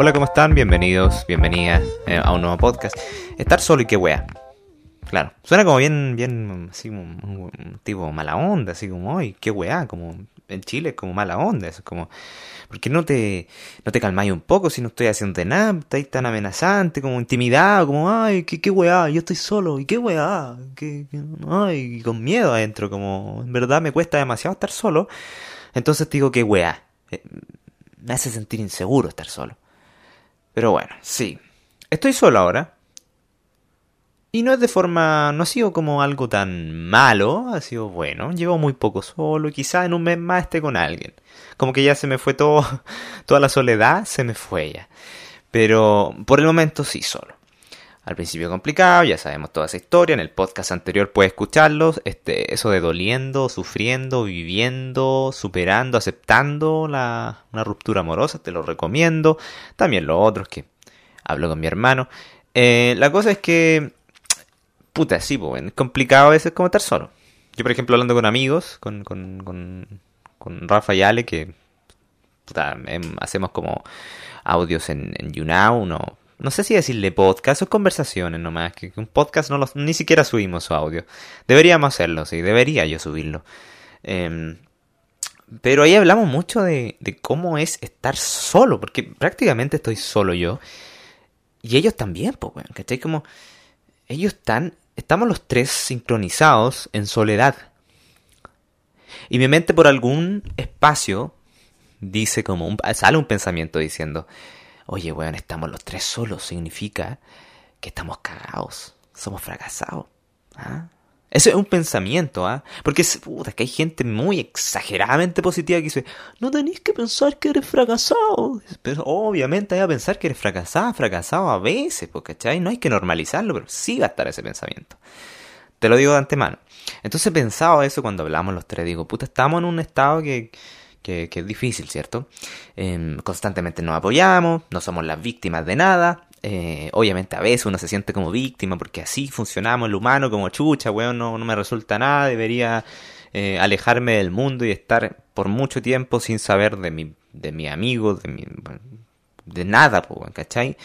Hola, ¿cómo están? Bienvenidos, bienvenidas eh, a un nuevo podcast. Estar solo y qué wea. Claro, suena como bien, bien, así un, un tipo mala onda, así como, ay, qué weá, como en Chile es como mala onda, es como, ¿por qué no te, no te calmáis un poco si no estoy haciendo nada? Estáis tan amenazante, como intimidado, como, ay, qué, qué weá, yo estoy solo, y qué weá, qué, qué- ay, con miedo adentro, como, en verdad me cuesta demasiado estar solo, entonces digo, qué weá, Eh, me hace sentir inseguro estar solo. Pero bueno, sí, estoy solo ahora, y no es de forma, no ha sido como algo tan malo, ha sido bueno. Llevo muy poco solo, quizá en un mes más esté con alguien. Como que ya se me fue todo, toda la soledad, se me fue ya. Pero por el momento sí solo. Al principio complicado, ya sabemos toda esa historia, en el podcast anterior puedes escucharlos, este, eso de doliendo, sufriendo, viviendo, superando, aceptando la, una ruptura amorosa, te lo recomiendo. También los otros que hablo con mi hermano. Eh, la cosa es que Puta, sí, pues, es complicado a veces como estar solo. Yo, por ejemplo, hablando con amigos, con, con, con, con Rafa y Ale, que em, hacemos como audios en, en YouNow, no, no sé si decirle podcast o conversaciones nomás, que un podcast no los, ni siquiera subimos su audio. Deberíamos hacerlo, sí, debería yo subirlo. Em, pero ahí hablamos mucho de, de cómo es estar solo, porque prácticamente estoy solo yo. Y ellos también, pues, weón, ¿cachai? Como ellos están, estamos los tres sincronizados en soledad. Y mi mente por algún espacio dice como sale un pensamiento diciendo, oye, weón, estamos los tres solos, significa que estamos cagados, somos fracasados. ¿ah? Eso es un pensamiento, ¿ah? Porque es, puta, que hay gente muy exageradamente positiva que dice, no tenéis que pensar que eres fracasado. Pero obviamente hay que pensar que eres fracasado, fracasado a veces, porque ¿cachai? No hay que normalizarlo, pero sí va a estar ese pensamiento. Te lo digo de antemano. Entonces he pensado eso cuando hablamos los tres. Digo, puta, estamos en un estado que, que, es difícil, ¿cierto? Eh, constantemente nos apoyamos, no somos las víctimas de nada. Eh, obviamente a veces uno se siente como víctima porque así funcionamos el humano como chucha, weón, no, no me resulta nada, debería eh, alejarme del mundo y estar por mucho tiempo sin saber de mi, de mi amigo, de mi, de nada, weón, ¿cachai?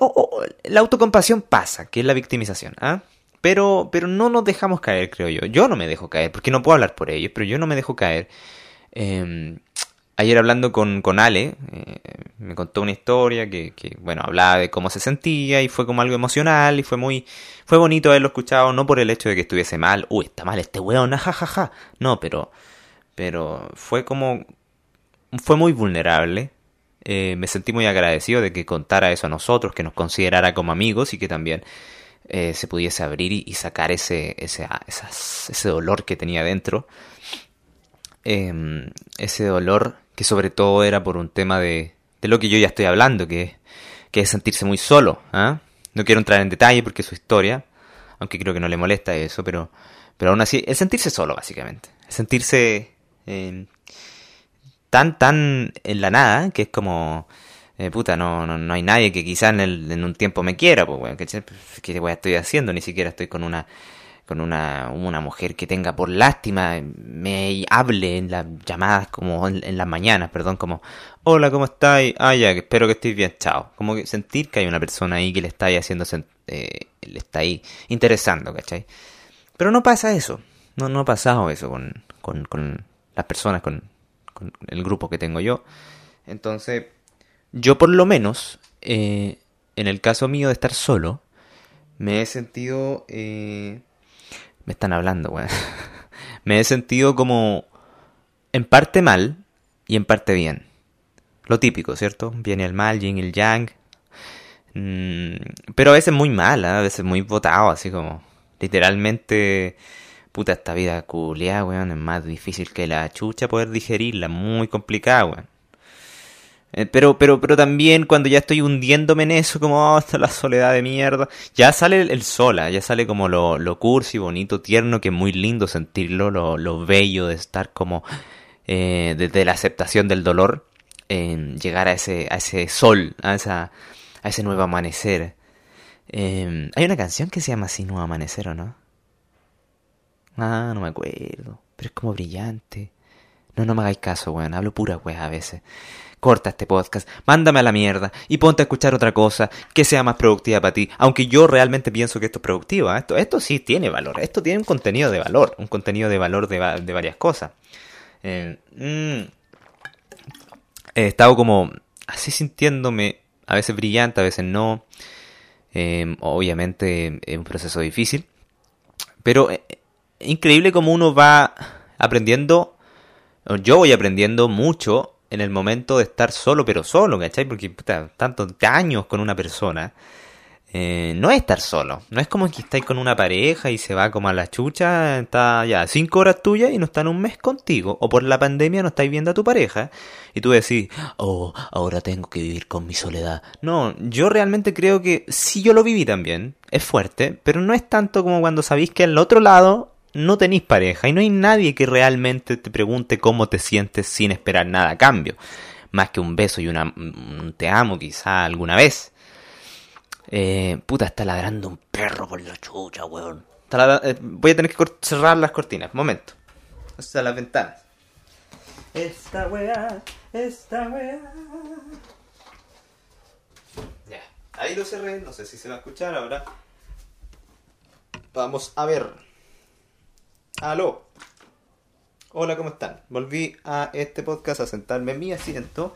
Oh, oh, la autocompasión pasa, que es la victimización, ¿ah? Pero, pero no nos dejamos caer, creo yo. Yo no me dejo caer, porque no puedo hablar por ellos, pero yo no me dejo caer. Eh, ayer hablando con, con Ale, eh, me contó una historia que, que, bueno, hablaba de cómo se sentía y fue como algo emocional y fue muy, fue bonito haberlo escuchado, no por el hecho de que estuviese mal, uy, está mal este weón, jajaja, no, pero, pero fue como, fue muy vulnerable. Eh, me sentí muy agradecido de que contara eso a nosotros, que nos considerara como amigos y que también eh, se pudiese abrir y, y sacar ese, ese, ese dolor que tenía dentro. Eh, ese dolor que sobre todo era por un tema de, de lo que yo ya estoy hablando, que, que es sentirse muy solo. ¿ah? No quiero entrar en detalle porque es su historia, aunque creo que no le molesta eso, pero, pero aún así, el sentirse solo, básicamente. El sentirse eh, tan, tan en la nada, que es como, eh, puta, no, no, no hay nadie que quizá en, en un tiempo me quiera, pues, weón, ¿cachai? ¿qué weá estoy haciendo? Ni siquiera estoy con una con una, una mujer que tenga por lástima, me hable en las llamadas como en, las mañanas, perdón, como, hola, ¿cómo estáis? Ah, ya, espero que estéis bien, chao. Como que sentir que hay una persona ahí que le está ahí haciendo, eh, le está ahí interesando, ¿cachai? Pero no pasa eso, no, no ha pasado eso con, con, con las personas, con, con el grupo que tengo yo. Entonces, yo por lo menos, eh, en el caso mío de estar solo, me he sentido... Eh, me están hablando, weón. me he sentido como en parte mal y en parte bien. Lo típico, ¿cierto? Bien y el mal, yin y el yang. Mm, pero a veces muy mal, ¿eh? a veces muy botado, así como literalmente... Puta, esta vida culiada, weón, es más difícil que la chucha poder digerirla, muy complicada, weón. Eh, pero, pero, pero también cuando ya estoy hundiéndome en eso, como oh, esta la soledad de mierda, ya sale el, el sola, ya sale como lo, lo cursi, bonito, tierno, que es muy lindo sentirlo, lo, lo bello de estar como eh, desde la aceptación del dolor, eh, llegar a ese, a ese sol, a, esa, a ese nuevo amanecer. Eh, hay una canción que se llama así, Nuevo Amanecer, ¿o no? Ah, no me acuerdo, pero es como brillante. No, no me hagáis caso, weón. Hablo pura weá a veces. Corta este podcast, mándame a la mierda y ponte a escuchar otra cosa que sea más productiva para ti. Aunque yo realmente pienso que esto es productivo. ¿eh? Esto, esto sí tiene valor. Esto tiene un contenido de valor. Un contenido de valor de, de varias cosas. Eh, mm, he estado como así sintiéndome, a veces brillante, a veces no. Eh, obviamente es un proceso difícil. Pero eh, increíble como uno va aprendiendo. Yo voy aprendiendo mucho en el momento de estar solo, pero solo, ¿cachai? Porque puta, tantos años con una persona. Eh, no es estar solo. No es como que estáis con una pareja y se va como a la chucha, está ya cinco horas tuyas y no está en un mes contigo. O por la pandemia no estáis viendo a tu pareja. Y tú decís, oh, ahora tengo que vivir con mi soledad. No, yo realmente creo que sí yo lo viví también. Es fuerte, pero no es tanto como cuando sabéis que al otro lado no tenéis pareja y no hay nadie que realmente te pregunte cómo te sientes sin esperar nada a cambio. Más que un beso y una, un te amo quizá alguna vez. Eh, puta, está ladrando un perro por la chucha, weón. Eh, voy a tener que cerrar las cortinas. Momento. O las ventanas. Esta weá, esta weá. Ya, ahí lo cerré. No sé si se va a escuchar ahora. Vamos a ver. Aló. Hola, ¿cómo están? Volví a este podcast a sentarme en mi asiento.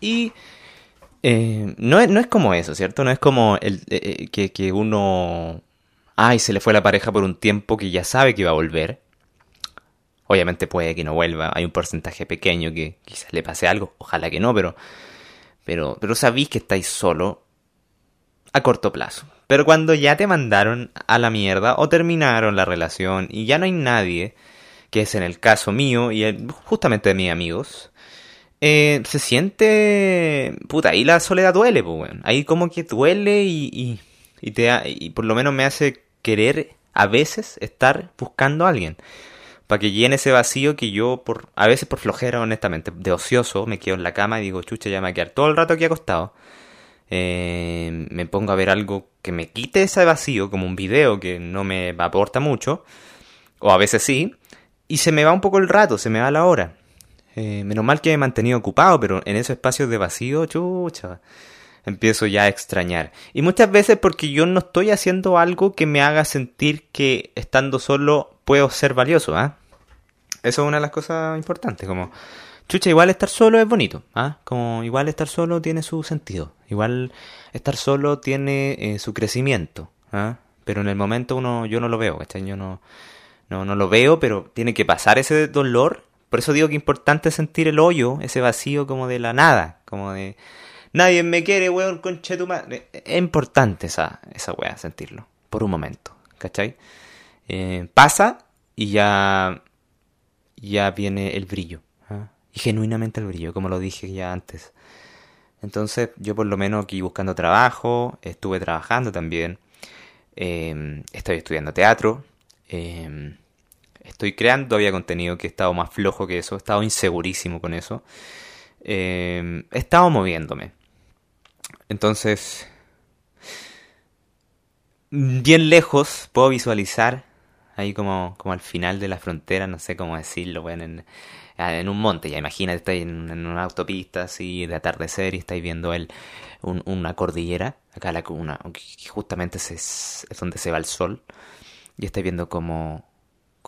Y eh, no, es, no es como eso, ¿cierto? No es como el, eh, eh, que, uno... Ay, se le fue la pareja por un tiempo que ya sabe que va a volver. Obviamente puede que no vuelva. Hay un porcentaje pequeño que quizás le pase algo. Ojalá que no, pero... Pero, pero sabéis que estáis solo a corto plazo. Pero cuando ya te mandaron a la mierda o terminaron la relación y ya no hay nadie, que es en el caso mío y justamente de mis amigos, eh, se siente... Puta, ahí la soledad duele, pues, bueno. Ahí como que duele y, y, te, y por lo menos me hace querer a veces estar buscando a alguien. Para que llene ese vacío que yo, por a veces por flojera, honestamente, de ocioso, me quedo en la cama y digo, chucha, ya me voy a todo el rato aquí acostado. Eh, me pongo a ver algo que me quite ese vacío, como un video que no me aporta mucho, o a veces sí, y se me va un poco el rato, se me va la hora. Eh, menos mal que me he mantenido ocupado, pero en esos espacios de vacío, chucha, empiezo ya a extrañar. Y muchas veces porque yo no estoy haciendo algo que me haga sentir que estando solo puedo ser valioso, ¿ah? Eso es una de las cosas importantes, como, chucha, igual estar solo es bonito, ¿ah? Como igual estar solo tiene su sentido, igual estar solo tiene eh, su crecimiento, ¿ah? Pero en el momento uno, yo no lo veo, ¿cachai? No, no, no lo veo, pero tiene que pasar ese dolor por eso digo que es importante sentir el hoyo, ese vacío como de la nada, como de nadie me quiere, weón, conche tu madre. Es importante esa, esa weá, sentirlo, por un momento, ¿cachai? Eh, pasa y ya, ya viene el brillo. Y genuinamente el brillo, como lo dije ya antes. Entonces, yo por lo menos aquí buscando trabajo, estuve trabajando también, eh, estoy estudiando teatro, eh, Estoy creando todavía contenido que he estado más flojo que eso, he estado insegurísimo con eso. Eh, he estado moviéndome. Entonces, bien lejos puedo visualizar, ahí como, como al final de la frontera, no sé cómo decirlo, bueno, en, en un monte, ya imagínate, estáis en, una autopista así de atardecer y estáis viendo el, una cordillera, acá la, una, justamente es, es donde se va el sol, y estáis viendo como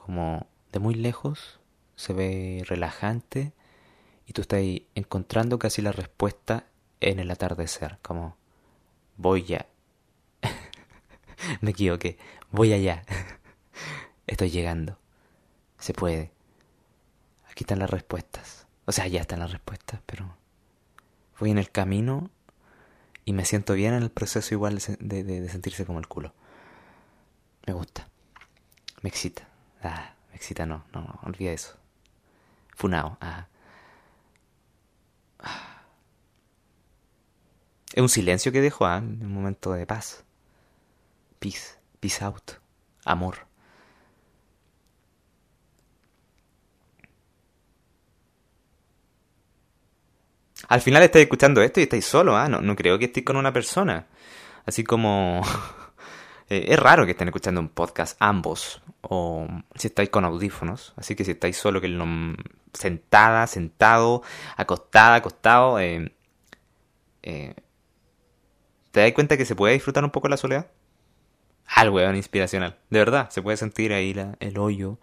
como de muy lejos, se ve relajante y tú estás encontrando casi la respuesta en el atardecer, como voy ya. Me equivoqué, voy allá. Estoy llegando. Se puede. Aquí están las respuestas. O sea, ya están las respuestas, pero voy en el camino y me siento bien en el proceso igual de, sentirse como el culo. Me gusta. Me excita. Ah, me excita, no, no, no, eso. Funao, ah. Es un silencio que dejo, ah, un momento de paz. Peace, peace out, amor. Al final estáis escuchando esto y estáis solo, ¿ah? No, no creo que estéis con una persona. Así como Eh, es raro que estén escuchando un podcast ambos, o si estáis con audífonos, así que si estáis solo que lo, sentada, sentado, acostada, acostado, eh, eh, ¿te das cuenta que se puede disfrutar un poco la soledad? Al weón inspiracional, de verdad, se puede sentir ahí el hoyo,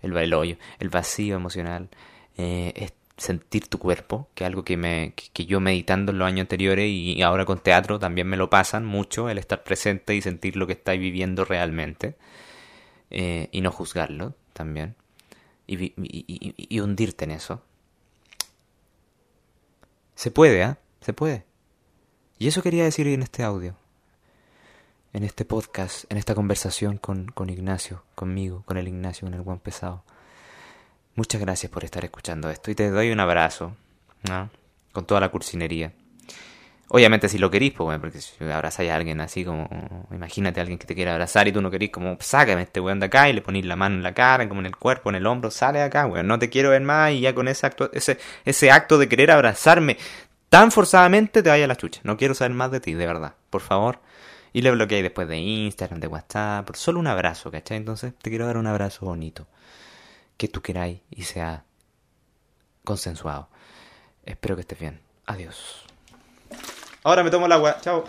el, el hoyo, el vacío emocional, eh, sentir tu cuerpo, que es algo que, me, que, yo meditando en los años anteriores y ahora con teatro también me lo pasan mucho, el estar presente y sentir lo que estáis viviendo realmente eh, y no juzgarlo también y, hundirte en eso. Se puede, ¿ah? Se puede. Y eso quería decir en este audio, en este podcast, en esta conversación con, con Ignacio, conmigo, con el Ignacio, con el buen pesado. Muchas gracias por estar escuchando esto y te doy un abrazo, ¿no? Con toda la cursinería. Obviamente si lo querís, pues, porque si abrazáis a alguien así como, imagínate a alguien que te quiera abrazar y tú no querís, como, sácame este weón de acá y le ponís la mano en la cara, como en el cuerpo, en el hombro, sale de acá, weón, no te quiero ver más y ya con ese acto, ese, ese acto de querer abrazarme tan forzadamente te vaya a la chucha. No quiero saber más de ti, de verdad, por favor. Y le bloqueáis después de Instagram, de WhatsApp, por solo un abrazo, ¿cachai? Entonces te quiero dar un abrazo bonito que tú queráis y sea consensuado. Espero que estés bien. Adiós. Ahora me tomo el agua. Chao.